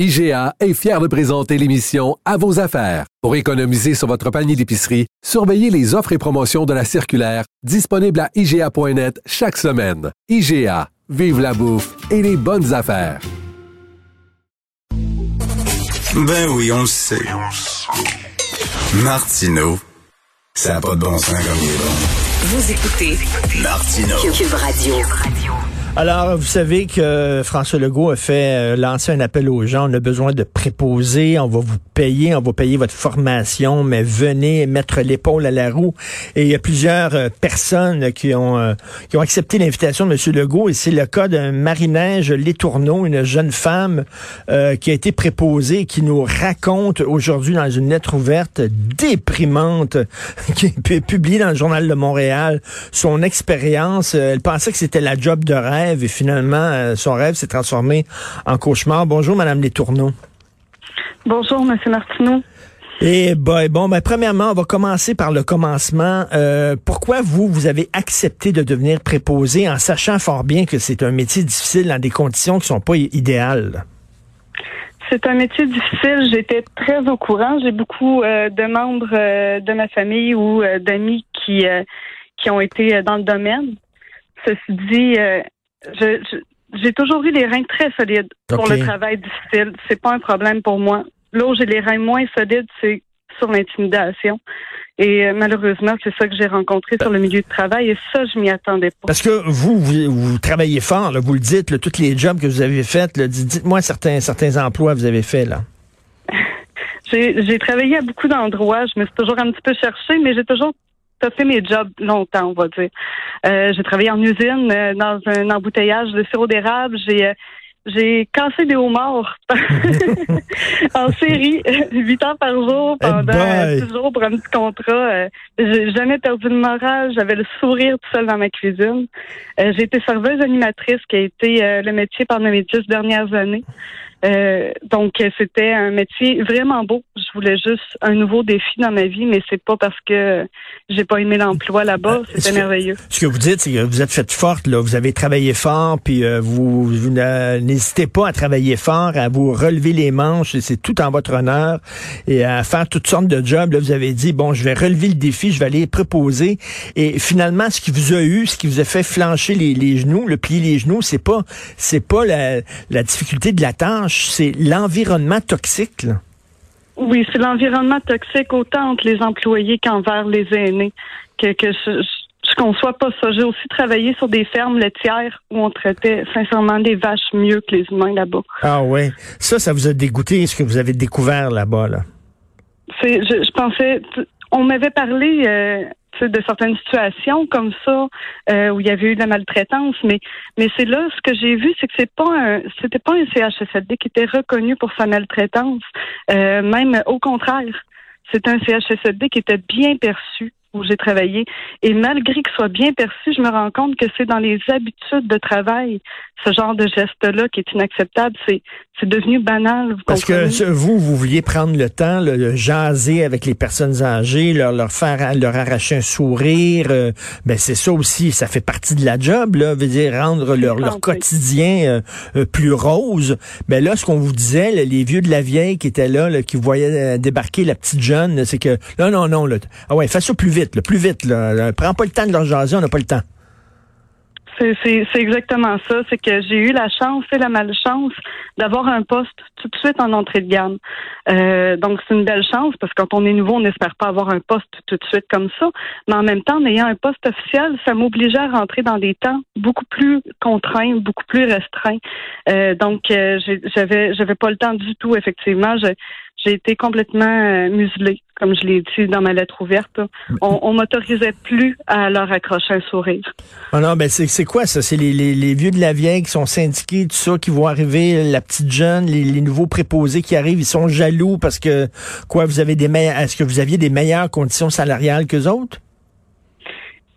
IGA est fier de présenter l'émission À vos affaires. Pour économiser sur votre panier d'épicerie, surveillez les offres et promotions de la circulaire disponible à IGA.net chaque semaine. IGA, vive la bouffe et les bonnes affaires. Ben oui, on le sait. Martineau, ça n'a pas de bon sens comme il est bon. Vous écoutez Martineau. Cube Radio. Alors, vous savez que François Legault a fait euh, lancer un appel aux gens. On a besoin de préposer. On va vous payer. On va payer votre formation, mais venez mettre l'épaule à la roue. Et il y a plusieurs euh, personnes qui ont, euh, qui ont accepté l'invitation de M. Legault. Et c'est le cas d'un Marie-Neige Létourneau, une jeune femme qui a été préposée, qui nous raconte aujourd'hui dans une lettre ouverte déprimante, qui est publiée dans le Journal de Montréal, son expérience. Elle pensait que c'était la job de rêve et finalement, euh, son rêve s'est transformé en cauchemar. Bonjour, Madame Tourneaux. Bonjour, Monsieur Martineau. Et ben, bon, ben, premièrement, on va commencer par le commencement. Euh, pourquoi vous, vous avez accepté de devenir préposé en sachant fort bien que c'est un métier difficile dans des conditions qui sont pas idéales? C'est un métier difficile. J'étais très au courant. J'ai beaucoup euh, de membres de ma famille ou d'amis qui qui ont été dans le domaine. Ceci dit, j'ai toujours eu les reins très solides pour le travail difficile. C'est pas un problème pour moi. Là où j'ai les reins moins solides, c'est sur l'intimidation. Et euh, malheureusement, c'est ça que j'ai rencontré sur le milieu de travail et ça, je m'y attendais pas. Parce que vous, vous, travaillez fort, là, vous le dites, là, tous les jobs que vous avez faits, dites-moi certains, certains emplois que vous avez faits. là. j'ai travaillé à beaucoup d'endroits, je me suis toujours un petit peu cherchée, mais j'ai toujours fait mes jobs longtemps, on va dire. Euh, j'ai travaillé en usine, euh, dans un embouteillage de sirop d'érable. J'ai euh, j'ai cassé des homards en série, huit ans par jour, pendant dix jours pour un petit contrat. j'ai jamais perdu le moral. J'avais le sourire tout seul dans ma cuisine. j'ai été serveuse animatrice, qui a été le métier pendant mes dix dernières années. Euh, donc c'était un métier vraiment beau. Je voulais juste un nouveau défi dans ma vie, mais c'est pas parce que j'ai pas aimé l'emploi là-bas. Euh, c'était merveilleux. Ce que vous dites, c'est que vous êtes faite forte. Là. Vous avez travaillé fort, puis euh, vous, n'hésitez pas à travailler fort, à vous relever les manches. C'est tout en votre honneur et à faire toutes sortes de jobs. Là, vous avez dit bon, je vais relever le défi, je vais aller proposer. Et finalement, ce qui vous a eu, ce qui vous a fait flancher les, genoux, le plier les genoux, c'est pas c'est pas la, la difficulté de la tâche c'est l'environnement toxique. Oui, c'est l'environnement toxique autant entre les employés qu'envers les aînés. Que, que je, je conçois pas ça. J'ai aussi travaillé sur des fermes laitières où on traitait sincèrement des vaches mieux que les humains là-bas. Ah ouais. Ça, ça vous a dégoûté ce que vous avez découvert là-bas, là? C'est, je, pensais, on m'avait parlé euh, de certaines situations comme ça euh, où il y avait eu de la maltraitance, mais mais c'est là ce que j'ai vu, c'est que c'est pas c'était pas un CHSLD qui était reconnu pour sa maltraitance, euh, même au contraire, c'est un CHSLD qui était bien perçu où j'ai travaillé. Et malgré ce soit bien perçu, je me rends compte que c'est dans les habitudes de travail, ce genre de geste-là qui est inacceptable. C'est, c'est devenu banal. Vous Parce que vous, vous vouliez prendre le temps, de jaser avec les personnes âgées, leur, leur faire, leur arracher un sourire. Euh, ben c'est ça aussi, ça fait partie de la job, là, veut dire rendre leur, leur quotidien euh, euh, plus rose. Ben là, ce qu'on vous disait, les vieux de la vieille qui étaient là, qui voyaient débarquer la petite jeune, c'est que là, non, non, là, ah ouais, fais ça plus vite le plus vite. Là. Prends pas le temps de leur jaser, on n'a pas le temps. C'est exactement ça. C'est que j'ai eu la chance et la malchance d'avoir un poste tout de suite en entrée de gamme. Euh, donc, c'est une belle chance parce que quand on est nouveau, on n'espère pas avoir un poste tout de suite comme ça. Mais en même temps, en ayant un poste officiel, ça m'obligeait à rentrer dans des temps beaucoup plus contraints, beaucoup plus restreints. Euh, donc, euh, j'avais j'avais pas le temps du tout, effectivement. J'ai été complètement euh, muselée, comme je l'ai dit dans ma lettre ouverte. On, on m'autorisait plus à leur accrocher un sourire. Ah non, ben c'est quoi ça? C'est les, les, vieux de la vieille qui sont syndiqués, tout ça, qui vont arriver, la petite jeune, les, nouveaux préposés qui arrivent, ils sont jaloux parce que quoi, vous avez des meilleurs est-ce que vous aviez des meilleures conditions salariales que autres?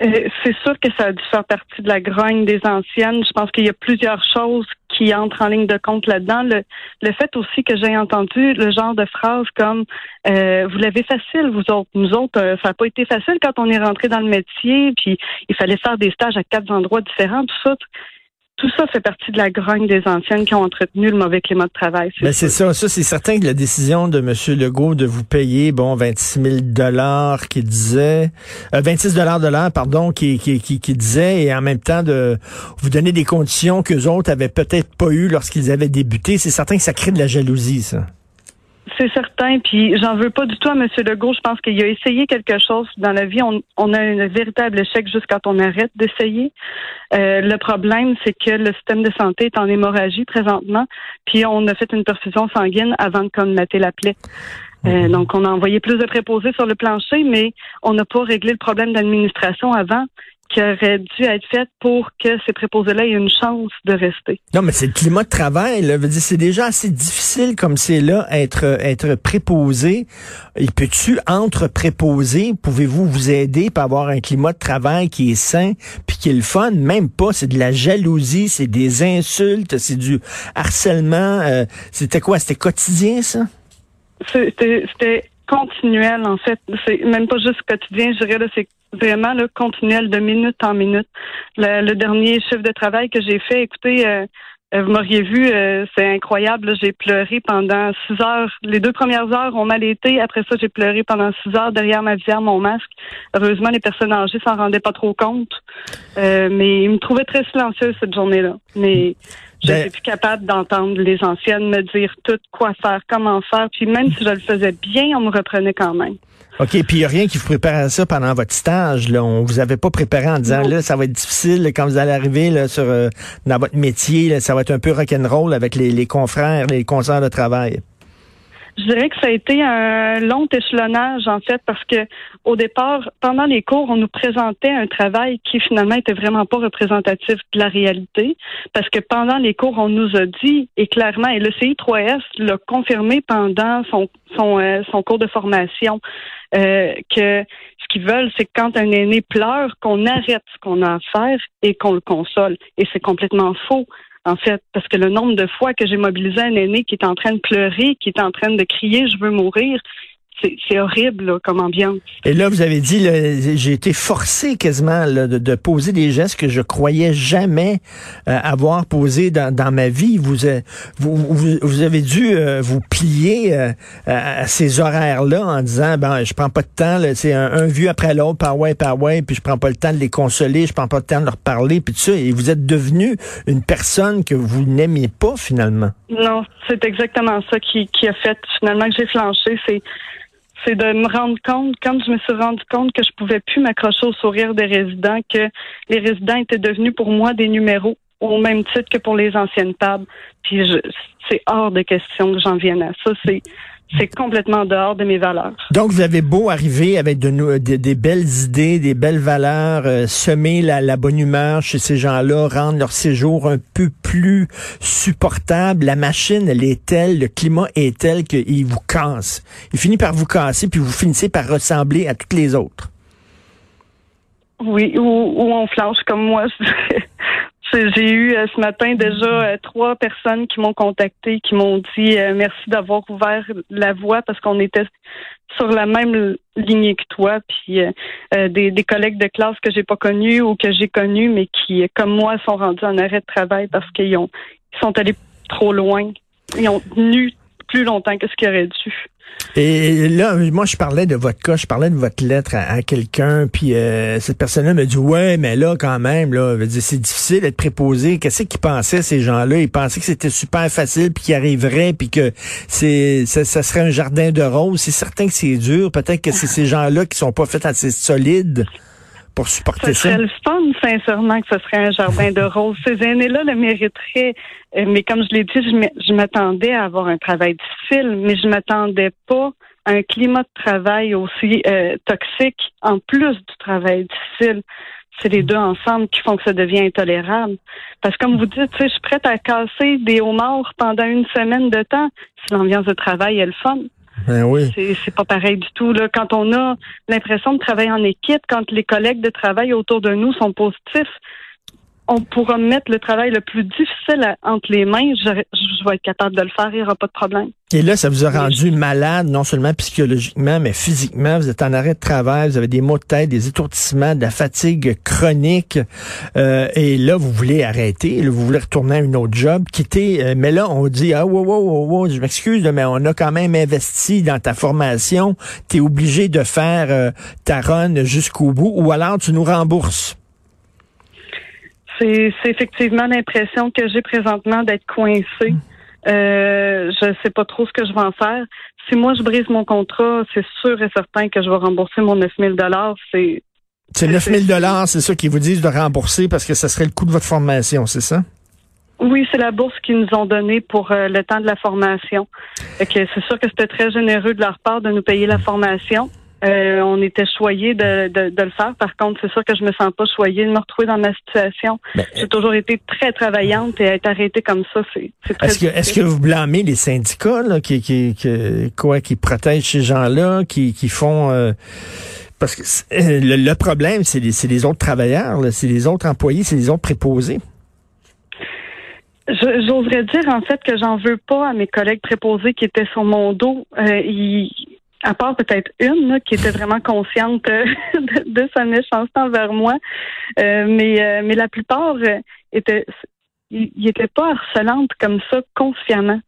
Euh, c'est sûr que ça a dû faire partie de la grogne des anciennes. Je pense qu'il y a plusieurs choses qui entrent en ligne de compte là-dedans. Le, le fait aussi que j'ai entendu le genre de phrases comme euh, vous l'avez facile, vous autres. Nous autres, euh, ça n'a pas été facile quand on est rentré dans le métier, puis il fallait faire des stages à quatre endroits différents, tout ça. Tout ça fait partie de la grogne des anciennes qui ont entretenu le mauvais climat de travail. Ben c'est ça, ça c'est certain que la décision de M. Legault de vous payer bon 26 000 dollars qui disait euh, 26 dollars de l'heure pardon qui, qui, qui, qui, disait et en même temps de vous donner des conditions que autres avaient peut-être pas eu lorsqu'ils avaient débuté, c'est certain que ça crée de la jalousie ça. C'est certain, puis j'en veux pas du tout à M. Legault. Je pense qu'il a essayé quelque chose dans la vie. On, a un véritable échec juste quand on arrête d'essayer. Euh, le problème, c'est que le système de santé est en hémorragie présentement, puis on a fait une perfusion sanguine avant de colmater la plaie. Euh, mhm. donc, on a envoyé plus de préposés sur le plancher, mais on n'a pas réglé le problème d'administration avant qui aurait dû être faite pour que ces préposés-là aient une chance de rester. Non, mais c'est le climat de travail. Là. C'est déjà assez difficile comme c'est là être être préposé. Il peut-tu entre préposés, pouvez-vous vous aider pour avoir un climat de travail qui est sain puis qui est le fun? Même pas. C'est de la jalousie, c'est des insultes, c'est du harcèlement. Euh, c'était quoi? C'était quotidien, ça? C'était continuel, en fait. C'est même pas juste quotidien, je dirais, c'est vraiment le continuel de minute en minute. Le, dernier chiffre de travail que j'ai fait, écoutez, euh, euh, vous m'auriez vu, euh, c'est incroyable. J'ai pleuré pendant six heures. Les deux premières heures ont mal été. Après ça, j'ai pleuré pendant six heures derrière ma visière, mon masque. Heureusement, les personnes âgées s'en rendaient pas trop compte. mais ils me trouvaient très silencieuse cette journée-là. Mais je ben plus capable d'entendre les anciennes me dire tout quoi faire, comment faire. Puis même si je le faisais bien, on me reprenait quand même. OK, puis il n'y a rien qui vous prépare à ça pendant votre stage. Là. On vous avait pas préparé en disant là, ça va être difficile quand vous allez arriver là, sur euh, dans votre métier, ça va être un peu rock'n'roll avec les, les confrères, les concerts de travail. Je dirais que ça a été un long échelonnage, en fait, parce que au départ, pendant les cours, on nous présentait un travail qui finalement était vraiment pas représentatif de la réalité, parce que pendant les cours, on nous a dit, et clairement, et le CI3S l'a confirmé pendant son, son, euh, son cours de formation, euh, que ce qu'ils veulent, c'est que quand un aîné pleure, qu'on arrête ce qu'on a à faire et qu'on le console. Et c'est complètement faux en fait, parce que le nombre de fois que j'ai mobilisé un aîné qui est en train de pleurer, qui est en train de crier je veux mourir, c'est horrible comme ambiance. Et là, vous avez dit, j'ai été forcé quasiment de, poser des gestes que je croyais jamais euh, avoir posés dans, dans, ma vie. Vous, euh, vous, vous, avez dû euh, vous plier à ces horaires-là en disant, ben, je prends pas de temps, c'est un, un, vieux après l'autre, par ouais, par ouais, puis je prends pas le temps de les consoler, je prends pas le temps de leur parler, puis tout ça. Et vous êtes devenu une personne que vous n'aimiez pas finalement. Non, c'est exactement ça qui, qui a fait finalement que j'ai flanché. C'est c'est de me rendre compte, quand je me suis rendu compte que je pouvais plus m'accrocher au sourire des résidents, que les résidents étaient devenus pour moi des numéros au même titre que pour les anciennes tables. Puis c'est hors de question que j'en vienne à ça. C'est c'est complètement dehors de mes valeurs. Donc, vous avez beau arriver avec de, des belles idées, des belles valeurs, euh, semer la, bonne humeur chez ces gens-là, rendre leur séjour un peu plus supportable. La machine, elle est telle, le climat est tel qu'il vous casse. Il finit par vous casser, puis vous finissez par ressembler à toutes les autres. Oui, ou, ou on flanche comme moi. J'ai eu euh, ce matin déjà euh, trois personnes qui m'ont contacté, qui m'ont dit euh, merci d'avoir ouvert la voie parce qu'on était sur la même lignée que toi, puis des, des, collègues de classe que j'ai pas connus ou que j'ai connus, mais qui, comme moi, sont rendus en arrêt de travail parce qu'ils ont ils sont allés trop loin. Ils ont tenu plus longtemps que ce qu'ils auraient dû. Et là, moi, je parlais de votre cas, je parlais de votre lettre à, quelqu'un, puis euh, cette personne-là me dit, ouais, mais là, quand même, là, c'est difficile d'être préposé. Qu'est-ce qu'ils pensaient ces gens-là? Ils pensaient que c'était super facile, puis qu'ils arriveraient, puis que c'est, ça, serait un jardin de roses. C'est certain que c'est dur. Peut-être que c'est ces gens-là qui sont pas faits assez solides pour supporter ça. Serait le fun, sincèrement, que ce serait un jardin de roses. Ces aînés-là le mériteraient. Euh, mais comme je l'ai dit, je m'attendais à avoir un travail difficile, mais je m'attendais pas à un climat de travail aussi euh, toxique, en plus du travail difficile. C'est les deux ensemble qui font que ça devient intolérable. Parce que comme vous dites, je suis prête à casser des homards pendant une semaine de temps si l'ambiance de travail est le fun. Ben oui. C'est pas pareil du tout. Là. Quand on a l'impression de travailler en équipe, quand les collègues de travail autour de nous sont positifs, on pourra mettre le travail le plus difficile entre les mains, je, vais être capable de le faire, il n'y aura pas de problème. Et là, ça vous a rendu malade, non seulement psychologiquement, mais physiquement. Vous êtes en arrêt de travail, vous avez des maux de tête, des étourdissements, de la fatigue chronique. Euh, et là, vous voulez arrêter, vous voulez retourner à une autre job, quitter. Euh, mais là, on dit, ah, wow, wow, wow, wow je m'excuse, mais on a quand même investi dans ta formation. Tu es obligé de faire euh, ta run jusqu'au bout, ou alors tu nous rembourses. C'est effectivement l'impression que j'ai présentement d'être coincée. Hmm. Euh, je sais pas trop ce que je vais en faire. Si moi je brise mon contrat, c'est sûr et certain que je vais rembourser mon 9 000 C'est c'est 9 000 c'est ça qu'ils vous disent de rembourser parce que ce serait le coût de votre formation, c'est ça? Oui, c'est la bourse qu'ils nous ont donnée pour euh, le temps de la formation. C'est sûr que c'était très généreux de leur part de nous payer la formation. Euh, on était choyés de, de, le faire. Par contre, c'est sûr que je me sens pas choyée de me retrouver dans ma situation. J'ai toujours été très travaillante et être arrêtée comme ça, c'est très Est-ce que, est-ce que vous blâmez les syndicats là, qui, qui, qui, quoi, qui protègent ces gens-là, qui, qui font... Euh, parce que euh, le, problème, c'est les, les, autres travailleurs, c'est les autres employés, c'est les autres préposés. J'oserais dire en fait que j'en veux pas à mes collègues préposés qui étaient sur mon dos. Euh, ils, à part peut-être une qui était vraiment consciente euh, de, sa méchanceté envers moi, euh, mais euh, mais la plupart étaient il n'était pas harcelante comme ça consciemment.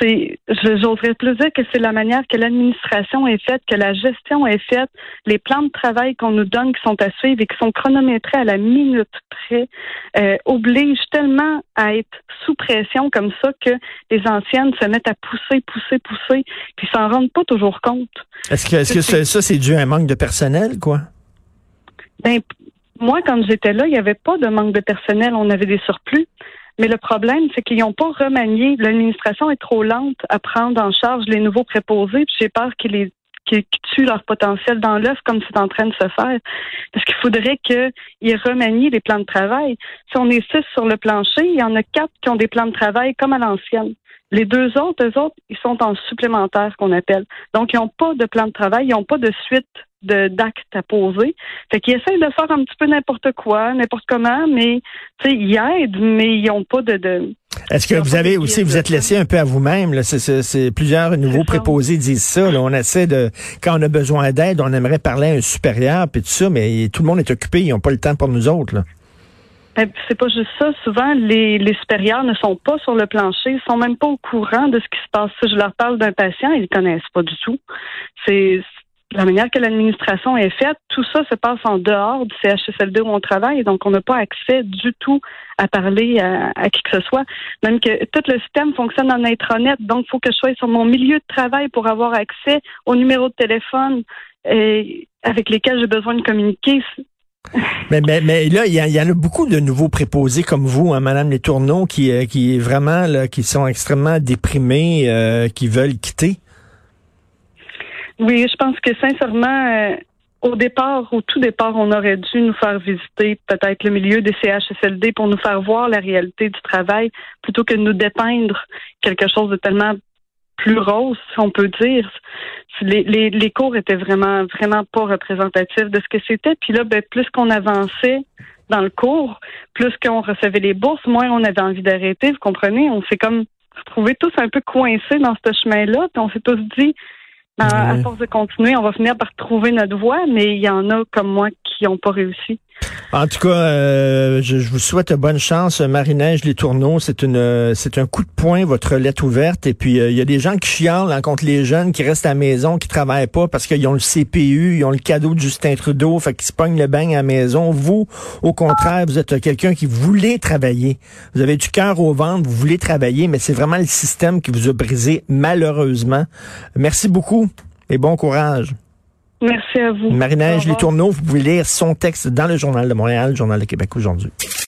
C'est, j'oserais plus dire que c'est la manière que l'administration est faite, que la gestion est faite, les plans de travail qu'on nous donne qui sont à suivre et qui sont chronométrés à la minute près, euh, obligent tellement à être sous pression comme ça que les anciennes se mettent à pousser, pousser, pousser, puis s'en rendent pas toujours compte. Est-ce que, est-ce que ça, c'est dû à un manque de personnel, quoi? Ben, moi, quand j'étais là, il n'y avait pas de manque de personnel. On avait des surplus. Mais le problème, c'est qu'ils n'ont pas remanié. L'administration est trop lente à prendre en charge les nouveaux préposés. J'ai peur qu'ils tuent leur potentiel dans l'œuf comme c'est en train de se faire. Parce qu'il faudrait qu'ils remanient les plans de travail. Si on est six sur le plancher, il y en a quatre qui ont des plans de travail comme à l'ancienne. Les deux autres, eux autres, ils sont en supplémentaire, qu'on appelle. Donc, ils n'ont pas de plan de travail, ils n'ont pas de suite d'actes à poser. Fait qu'ils essayent de faire un petit peu n'importe quoi, n'importe comment, mais ils aident, mais ils n'ont pas de, de est-ce que vous avez aussi, vous êtes laissé un peu à vous-même? C'est, plusieurs nouveaux préposés disent ça. On essaie de, quand on a besoin d'aide, on aimerait parler à un supérieur, puis tout ça, mais tout le monde est occupé, ils n'ont pas le temps pour nous autres. Là. Ben, c'est pas juste ça. Souvent, les, les supérieurs ne sont pas sur le plancher, ils sont même pas au courant de ce qui se passe. Si je leur parle d'un patient, ils ne connaissent pas du tout. C'est la manière que l'administration est faite, tout ça se passe en dehors du CHSLD où on travaille, donc on n'a pas accès du tout à parler à, qui que ce soit. Même que tout le système fonctionne en intranet, donc il faut que je sois sur mon milieu de travail pour avoir accès aux numéros de téléphone euh, avec lesquels j'ai besoin de communiquer. Mais, là, il y, en a beaucoup de nouveaux préposés comme vous, hein, Madame Les Tourneaux, qui, euh, vraiment, là, qui sont extrêmement déprimés, euh, qui veulent quitter. Oui, je pense que sincèrement, euh, au départ, au tout départ, on aurait dû nous faire visiter peut-être le milieu des CHSLD pour nous faire voir la réalité du travail plutôt que de nous dépeindre quelque chose de tellement plus rose, si on peut dire. Les, les, les cours étaient vraiment, vraiment pas représentatifs de ce que c'était. Puis là, ben, plus qu'on avançait dans le cours, plus qu'on recevait les bourses, moins on avait envie d'arrêter. Vous comprenez? On s'est comme retrouvés tous un peu coincés dans ce chemin-là. Puis on s'est tous dit, à force de continuer, on va finir par trouver notre voie, mais il y en a comme moi qui n'ont pas réussi. En tout cas, euh, je, vous souhaite bonne chance, Marie-Neige Les Tourneaux. C'est une, c'est un coup de poing votre lettre ouverte. Et puis euh, il y a des gens qui chialent hein, contre les jeunes qui restent à la maison, qui travaillent pas parce qu'ils ont le CPU, ils ont le cadeau de Justin Trudeau, fait qu'ils se pognent le bain à la maison. Vous, au contraire, vous êtes quelqu'un qui voulait travailler. Vous avez du cœur au ventre, vous voulez travailler, mais c'est vraiment le système qui vous a brisé malheureusement. Merci beaucoup et bon courage. Merci à vous. Marinage Les Tourneaux, vous pouvez lire son texte dans le Journal de Montréal, le Journal de Québec aujourd'hui.